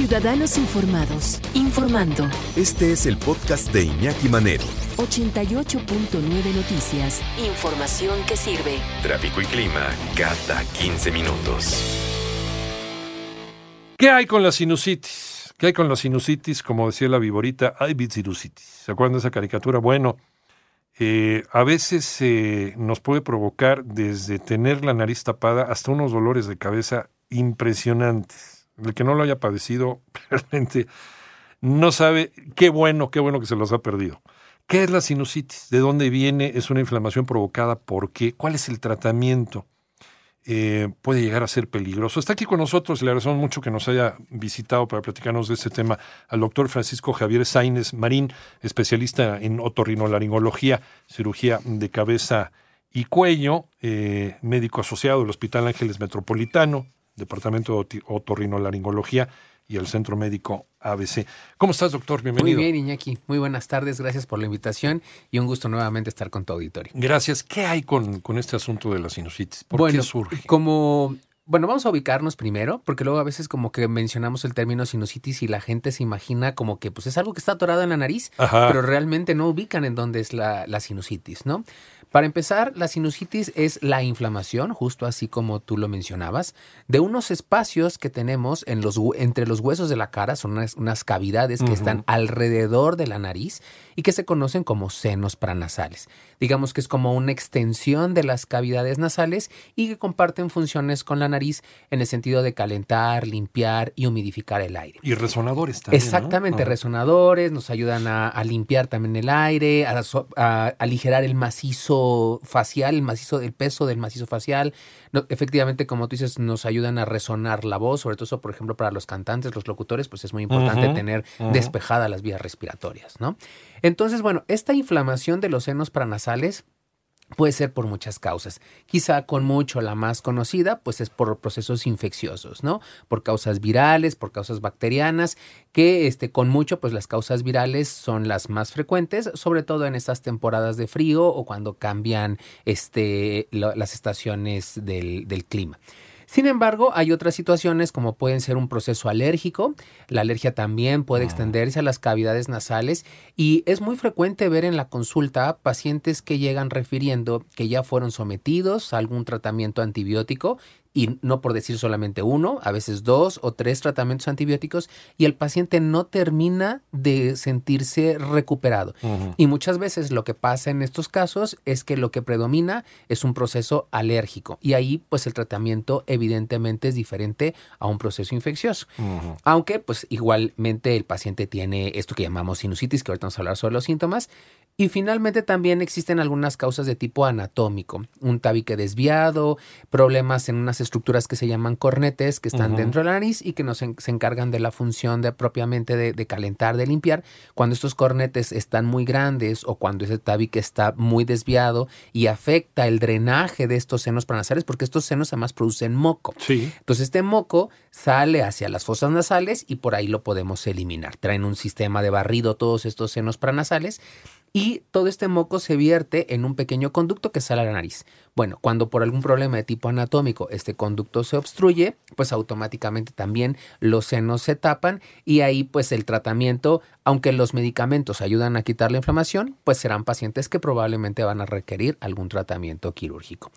Ciudadanos Informados, informando. Este es el podcast de Iñaki Manero. 88.9 Noticias. Información que sirve. Tráfico y clima cada 15 minutos. ¿Qué hay con la sinusitis? ¿Qué hay con la sinusitis? Como decía la viborita, hay sinusitis. ¿Se acuerdan de esa caricatura? Bueno, eh, a veces eh, nos puede provocar desde tener la nariz tapada hasta unos dolores de cabeza impresionantes. El que no lo haya padecido realmente no sabe qué bueno, qué bueno que se los ha perdido. ¿Qué es la sinusitis? ¿De dónde viene? ¿Es una inflamación provocada por qué? ¿Cuál es el tratamiento? Eh, puede llegar a ser peligroso. Está aquí con nosotros, le agradecemos mucho que nos haya visitado para platicarnos de este tema al doctor Francisco Javier Sainz Marín, especialista en otorrinolaringología, cirugía de cabeza y cuello, eh, médico asociado del Hospital Ángeles Metropolitano, Departamento de Otorrinolaringología y el Centro Médico ABC. ¿Cómo estás, doctor? Bienvenido. Muy bien, Iñaki. Muy buenas tardes. Gracias por la invitación y un gusto nuevamente estar con tu auditorio. Gracias. ¿Qué hay con, con este asunto de la sinusitis? ¿Por qué surge? Como bueno, vamos a ubicarnos primero, porque luego a veces como que mencionamos el término sinusitis y la gente se imagina como que pues es algo que está atorado en la nariz, pero realmente no ubican en dónde es la, la sinusitis, ¿no? Para empezar, la sinusitis es la inflamación, justo así como tú lo mencionabas, de unos espacios que tenemos en los, entre los huesos de la cara, son unas, cavidades que están alrededor de la nariz y que se conocen como senos pranasales. Digamos que es como una extensión de las cavidades nasales y que comparten funciones con la nariz en el sentido de calentar, limpiar y humidificar el aire. Y resonadores también. Exactamente, resonadores nos ayudan a, limpiar también el aire, a aligerar el macizo facial, el macizo del peso del macizo facial. efectivamente, como tú dices, nos ayudan a resonar la voz, sobre todo, por ejemplo, para los cantantes, los locutores, pues es muy importante tener despejadas las vías respiratorias, ¿no? Entonces, bueno, esta inflamación de los senos paranasales Puede ser por muchas causas. Quizá con mucho la más conocida, pues es por procesos infecciosos, ¿no? Por causas virales, por causas bacterianas, que este, con mucho, pues las causas virales son las más frecuentes, sobre todo en estas temporadas de frío o cuando cambian este, las estaciones del, del clima. Sin embargo, hay otras situaciones como pueden ser un proceso alérgico. La alergia también puede ah. extenderse a las cavidades nasales y es muy frecuente ver en la consulta pacientes que llegan refiriendo que ya fueron sometidos a algún tratamiento antibiótico y no por decir solamente uno, a veces dos o tres tratamientos antibióticos y el paciente no termina de sentirse recuperado. Y muchas veces lo que pasa en estos casos es que lo que predomina es un proceso alérgico y ahí pues el tratamiento evidentemente es diferente a un proceso infeccioso. Aunque pues igualmente el paciente tiene esto que llamamos sinusitis, que ahorita vamos a hablar sobre los síntomas, y finalmente también existen algunas causas de tipo anatómico, un tabique desviado, problemas en unas estructuras que se llaman cornetes que están dentro de la nariz y que nos se encargan de la función de propiamente de, calentar, de limpiar. Cuando estos cornetes están muy grandes o cuando ese tabique está muy desviado y afecta el drenaje de estos senos paranasales, porque estos senos además producen moco. Sí. Entonces este moco sale hacia las fosas nasales y por ahí lo podemos eliminar. Traen un sistema de barrido todos estos senos paranasales y todo este moco se vierte en un pequeño conducto que sale a la nariz. Bueno, cuando por algún problema de tipo anatómico este conducto se obstruye, pues automáticamente también los senos se tapan y ahí pues el tratamiento, aunque los medicamentos ayudan a quitar la inflamación, pues serán pacientes que probablemente van a requerir algún tratamiento quirúrgico.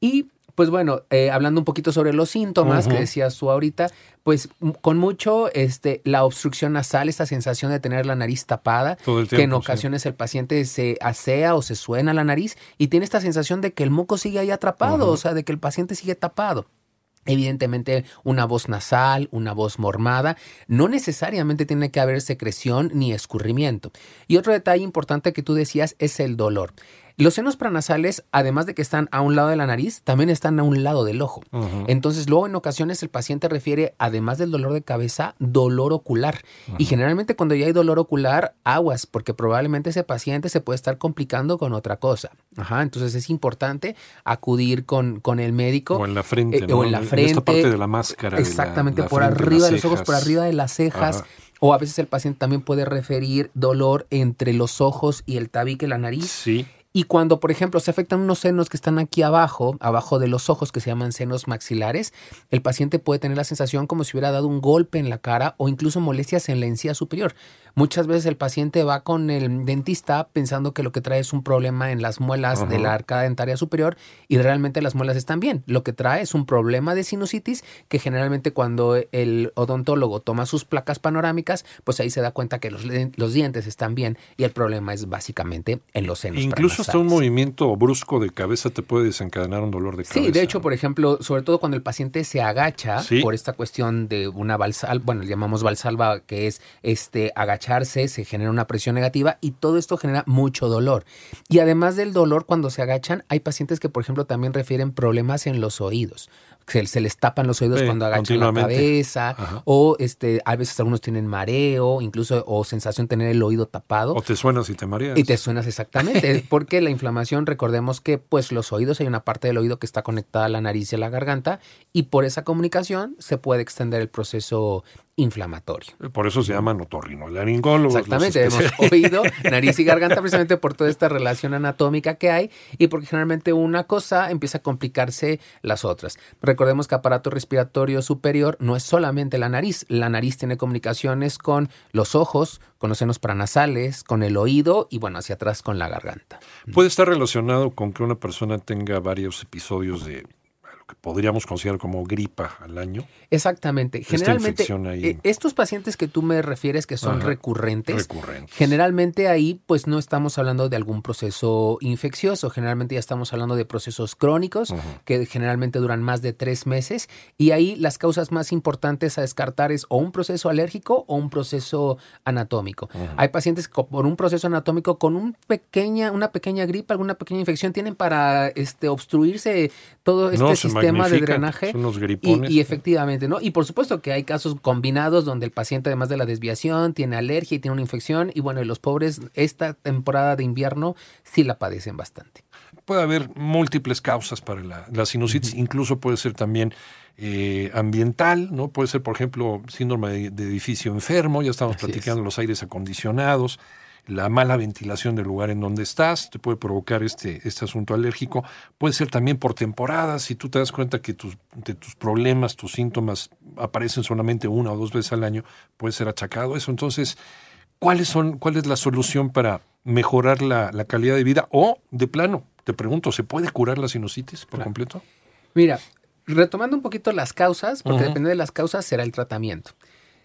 Y pues bueno, eh, hablando un poquito sobre los síntomas que decías tú ahorita, pues con mucho este, la obstrucción nasal, esta sensación de tener la nariz tapada, que en ocasiones el paciente se asea o se suena la nariz y tiene esta sensación de que el moco sigue ahí atrapado, o sea, de que el paciente sigue tapado. Evidentemente, una voz nasal, una voz mormada, no necesariamente tiene que haber secreción ni escurrimiento. Y otro detalle importante que tú decías es el dolor. Los senos pranasales, además de que están a un lado de la nariz, también están a un lado del ojo. Entonces, luego en ocasiones el paciente refiere, además del dolor de cabeza, dolor ocular. Y generalmente cuando ya hay dolor ocular, aguas, porque probablemente ese paciente se puede estar complicando con otra cosa. Ajá, entonces es importante acudir con, con el médico. O en la frente. Eh, o en la frente. En esta parte de la máscara. Exactamente, por arriba de los ojos, por arriba de las cejas. O a veces el paciente también puede referir dolor entre los ojos y el tabique, la nariz. Sí. Y cuando, por ejemplo, se afectan unos senos que están aquí abajo, abajo de los ojos, que se llaman senos maxilares, el paciente puede tener la sensación como si hubiera dado un golpe en la cara o incluso molestias en la encía superior. Muchas veces el paciente va con el dentista pensando que lo que trae es un problema en las muelas de la arcada dentaria superior y realmente las muelas están bien. Lo que trae es un problema de sinusitis que generalmente cuando el odontólogo toma sus placas panorámicas, pues ahí se da cuenta que los, los dientes están bien y el problema es básicamente en los senos. Incluso hasta un movimiento brusco de cabeza te puede desencadenar un dolor de cabeza. Sí, de hecho, por ejemplo, sobre todo cuando el paciente se agacha por esta cuestión de una valsal, bueno, le llamamos valsalva, que es este agacharse, se genera una presión negativa y todo esto genera mucho dolor. Y además del dolor, cuando se agachan, hay pacientes que, por ejemplo, también refieren problemas en los oídos se, les tapan los oídos cuando agachan la cabeza, o este, a veces algunos tienen mareo, incluso o sensación de tener el oído tapado. O te suenas y te mareas. Y te suenas exactamente, porque la inflamación, recordemos que pues los oídos, hay una parte del oído que está conectada a la nariz y a la garganta, y por esa comunicación se puede extender el proceso inflamatorio. Por eso se llaman otorrinolaringólogos. Exactamente, hemos oído nariz y garganta precisamente por toda esta relación anatómica que hay y porque generalmente una cosa empieza a complicarse las otras. Recordemos que aparato respiratorio superior no es solamente la nariz, la nariz tiene comunicaciones con los ojos, con los senos paranasales, con el oído y bueno, hacia atrás con la garganta. Puede estar relacionado con que una persona tenga varios episodios de que podríamos considerar como gripa al año. Exactamente. Generalmente, eh, estos pacientes que tú me refieres que son recurrentes, generalmente ahí pues no estamos hablando de algún proceso infeccioso, generalmente ya estamos hablando de procesos crónicos que generalmente duran más de tres meses. Y ahí las causas más importantes a descartar es o un proceso alérgico o un proceso anatómico. Hay pacientes que por un proceso anatómico con un pequeña, una pequeña gripa, alguna pequeña infección tienen para este, obstruirse todo este sistema tema de drenaje. Y, efectivamente, ¿no? Y por supuesto que hay casos combinados donde el paciente, además de la desviación, tiene alergia y tiene una infección. Y bueno, los pobres, esta temporada de invierno sí la padecen bastante. Puede haber múltiples causas para la, sinusitis, incluso puede ser también eh, ambiental, ¿no? Puede ser, por ejemplo, síndrome de, edificio enfermo, ya estamos platicando los aires acondicionados la mala ventilación del lugar en donde estás te puede provocar este, este asunto alérgico. Puede ser también por temporadas, si tú te das cuenta que tus, de tus problemas, tus síntomas aparecen solamente una o dos veces al año, puede ser achacado eso. Entonces, ¿cuáles son, ¿cuál es la solución para mejorar la, calidad de vida? O, de plano, te pregunto, ¿se puede curar la sinusitis por completo? Mira, retomando un poquito las causas, porque depende de las causas será el tratamiento.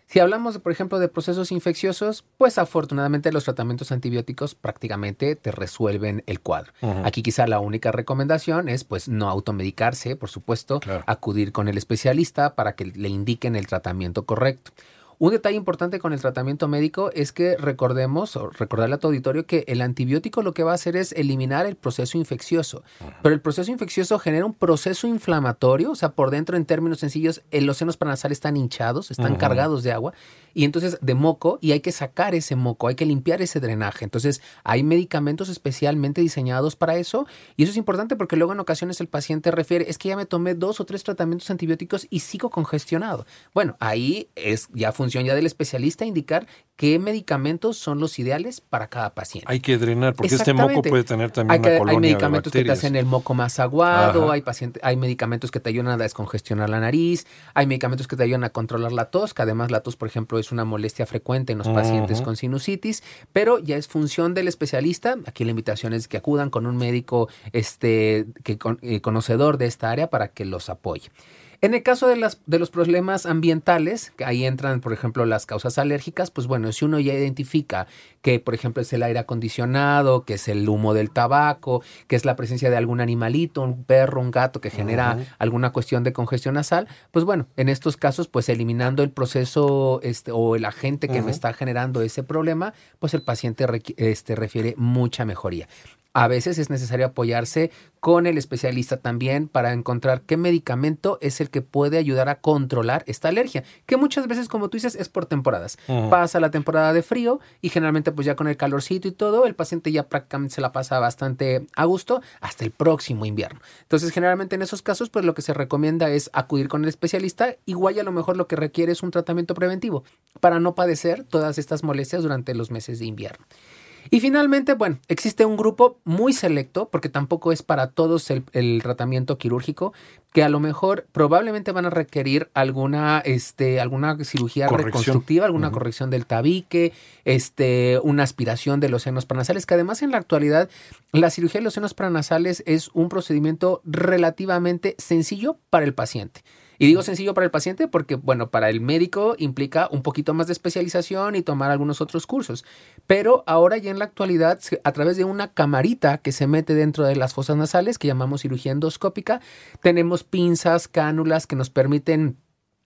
Si hablamos, por ejemplo, de procesos infecciosos, pues afortunadamente los tratamientos antibióticos prácticamente te resuelven el cuadro. Aquí quizá la única recomendación es pues no automedicarse, por supuesto, acudir con el especialista para que le indiquen el tratamiento correcto. Un detalle importante con el tratamiento médico es que recordemos, o recordarle a tu auditorio, que el antibiótico lo que va a hacer es eliminar el proceso infeccioso. Pero el proceso infeccioso genera un proceso inflamatorio, o sea, por dentro, en términos sencillos, los senos paranasales están hinchados, están cargados de agua, y entonces de moco, y hay que sacar ese moco, hay que limpiar ese drenaje. Entonces, hay medicamentos especialmente diseñados para eso, y eso es importante porque luego en ocasiones el paciente refiere, es que ya me tomé dos o tres tratamientos antibióticos y sigo congestionado. Bueno, ahí es ya función ya del especialista indicar qué medicamentos son los ideales para cada paciente. Hay que drenar, porque este moco puede tener también una colonia Hay medicamentos que te hacen el moco más aguado, hay, paciente, hay medicamentos que te ayudan a descongestionar la nariz, hay medicamentos que te ayudan a controlar la tos, que además la tos, por ejemplo, es una molestia frecuente en los pacientes con sinusitis, pero ya es función del especialista. Aquí la invitación es que acudan con un médico este, que, eh, conocedor de esta área para que los apoye. En el caso de, las, de los problemas ambientales, que ahí entran, por ejemplo, las causas alérgicas, pues bueno, si uno ya identifica que, por ejemplo, es el aire acondicionado, que es el humo del tabaco, que es la presencia de algún animalito, un perro, un gato que genera alguna cuestión de congestión nasal, pues bueno, en estos casos, pues eliminando el proceso este, o el agente que me está generando ese problema, pues el paciente este, refiere mucha mejoría. A veces es necesario apoyarse con el especialista también para encontrar qué medicamento es el que puede ayudar a controlar esta alergia, que muchas veces, como tú dices, es por temporadas. Pasa la temporada de frío y generalmente pues ya con el calorcito y todo, el paciente ya prácticamente se la pasa bastante a gusto hasta el próximo invierno. Entonces, generalmente en esos casos, pues lo que se recomienda es acudir con el especialista, igual y a lo mejor lo que requiere es un tratamiento preventivo para no padecer todas estas molestias durante los meses de invierno. Y finalmente, bueno, existe un grupo muy selecto, porque tampoco es para todos el, el tratamiento quirúrgico, que a lo mejor probablemente van a requerir alguna, este, alguna cirugía Corrección. reconstructiva, alguna corrección del tabique, este, una aspiración de los senos paranasales, que además en la actualidad la cirugía de los senos paranasales es un procedimiento relativamente sencillo para el paciente. Y digo sencillo para el paciente porque, bueno, para el médico implica un poquito más de especialización y tomar algunos otros cursos. Pero ahora ya en la actualidad, a través de una camarita que se mete dentro de las fosas nasales, que llamamos cirugía endoscópica, tenemos pinzas, cánulas que nos permiten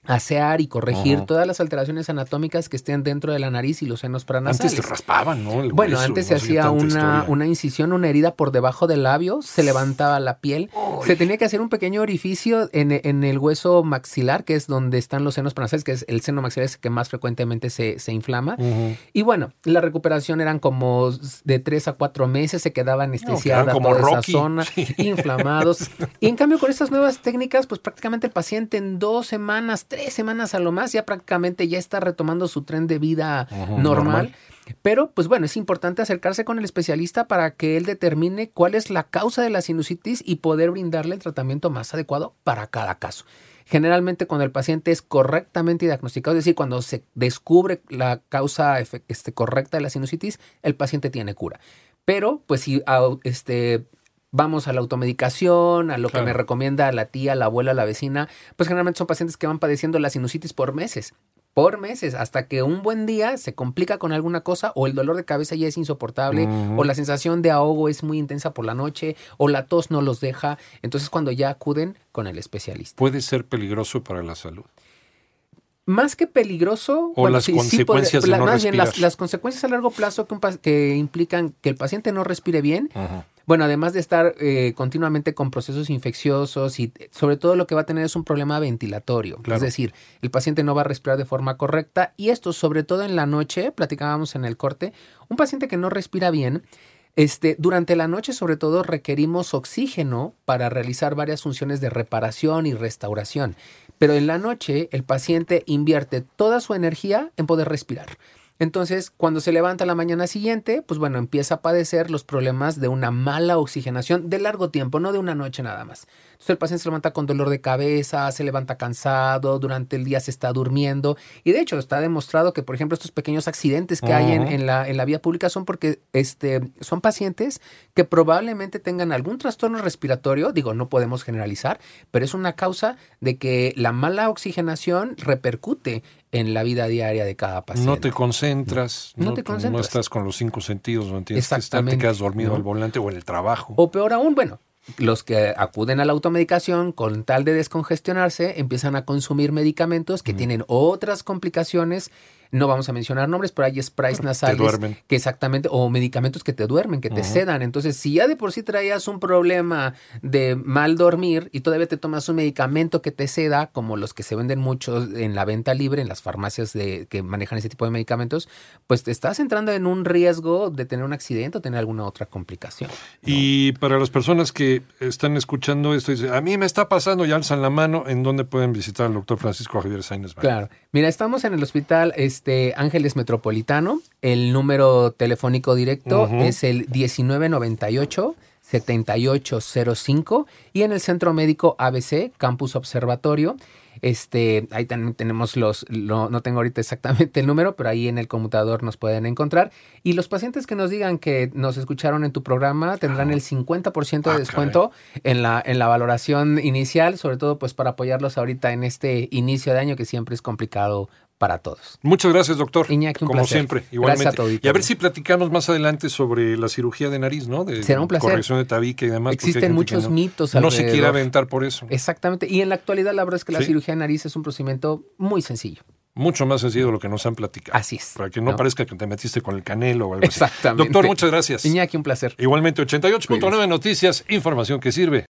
asear y corregir Ajá. todas las alteraciones anatómicas que estén dentro de la nariz y los senos paranasales. Antes te raspaban, ¿no? El Bueno, hueso, antes se no hacía una, una incisión, una herida por debajo del labio, se levantaba la piel, se tenía que hacer un pequeño orificio en, en el hueso maxilar, que es donde están los senos paranasales, que es el seno maxilar es el que más frecuentemente se, se inflama. Ujú. Y bueno, la recuperación eran como de tres a cuatro meses, se quedaba anestesiada como toda Rocky. esa zona, Sí. inflamados. Y en cambio, con estas nuevas técnicas, pues prácticamente el paciente en dos semanas, tres semanas a lo más, ya prácticamente ya está retomando su tren de vida normal. normal. Pero, pues bueno, es importante acercarse con el especialista para que él determine cuál es la causa de la sinusitis y poder brindarle el tratamiento más adecuado para cada caso. Generalmente cuando el paciente es correctamente diagnosticado, es decir, cuando se descubre la causa este, correcta de la sinusitis, el paciente tiene cura. Pero, pues si este, vamos a la automedicación, a lo Claro. que me recomienda la tía, la abuela, la vecina, pues generalmente son pacientes que van padeciendo la sinusitis por meses por meses, hasta que un buen día se complica con alguna cosa o el dolor de cabeza ya es insoportable o la sensación de ahogo es muy intensa por la noche o la tos no los deja, entonces cuando ya acuden con el especialista. Puede ser peligroso para la salud. Más que peligroso, O las consecuencias de no más bien las, consecuencias a largo plazo que, un que implican que el paciente no respire bien. Bueno, además de estar eh, continuamente con procesos infecciosos y sobre todo lo que va a tener es un problema ventilatorio. Claro. Es decir, el paciente no va a respirar de forma correcta y esto sobre todo en la noche, platicábamos en el corte, un paciente que no respira bien, este, durante la noche sobre todo requerimos oxígeno para realizar varias funciones de reparación y restauración. Pero en la noche el paciente invierte toda su energía en poder respirar. Entonces, cuando se levanta la mañana siguiente, pues bueno, empieza a padecer los problemas de una mala oxigenación de largo tiempo, no de una noche nada más. Entonces, el paciente se levanta con dolor de cabeza, se levanta cansado, durante el día se está durmiendo. Y de hecho, está demostrado que, por ejemplo, estos pequeños accidentes que hay en, la, en la vía pública son porque este, son pacientes que probablemente tengan algún trastorno respiratorio. Digo, no podemos generalizar, pero es una causa de que la mala oxigenación repercute en la vida diaria de cada paciente. No te concentras, No no, te no concentras. estás con los cinco sentidos, no tienes que estar, te quedas dormido ¿no? al volante o en el trabajo. O peor aún, bueno, los que acuden a la automedicación con tal de descongestionarse empiezan a consumir medicamentos que tienen otras complicaciones. No vamos a mencionar nombres, pero hay sprays nasales que exactamente, o medicamentos que te duermen, que te sedan. Entonces, si ya de por sí traías un problema de mal dormir y todavía te tomas un medicamento que te seda, como los que se venden muchos en la venta libre, en las farmacias de, que manejan ese tipo de medicamentos, pues te estás entrando en un riesgo de tener un accidente o tener alguna otra complicación. Y para las personas que están escuchando esto, dice, a mí me está pasando y alzan la mano, ¿en dónde pueden visitar al doctor Francisco Javier Sáenz? Claro. Mira, estamos en el hospital este, Ángeles Metropolitano. El número telefónico directo es el 1998 7805 y en el Centro Médico ABC, Campus Observatorio. Este, ahí también tenemos los, lo- no tengo ahorita exactamente el número, pero ahí en el computador nos pueden encontrar. Y los pacientes que nos digan que nos escucharon en tu programa tendrán el 50% de Ah, descuento en la, en la valoración inicial, sobre todo pues para apoyarlos ahorita en este inicio de año que siempre es complicado para todos. Muchas gracias, doctor. Iñaki, un Como placer. siempre, Gracias igualmente. a tu auditorio. y a ver si platicamos más adelante sobre la cirugía de nariz, ¿no? De Será un placer. corrección de tabique y demás. Existen muchos no, mitos No se quiere aventar por eso. Exactamente. Y en la actualidad la verdad es que la Sí. cirugía de nariz es un procedimiento muy sencillo. Mucho más sencillo de lo que nos han platicado. Así es. Para que no, ¿no? parezca que te metiste con el canelo o algo así. Exactamente. Doctor, muchas gracias. Iñaki, un placer. Igualmente, 88.9 Noticias, información que sirve.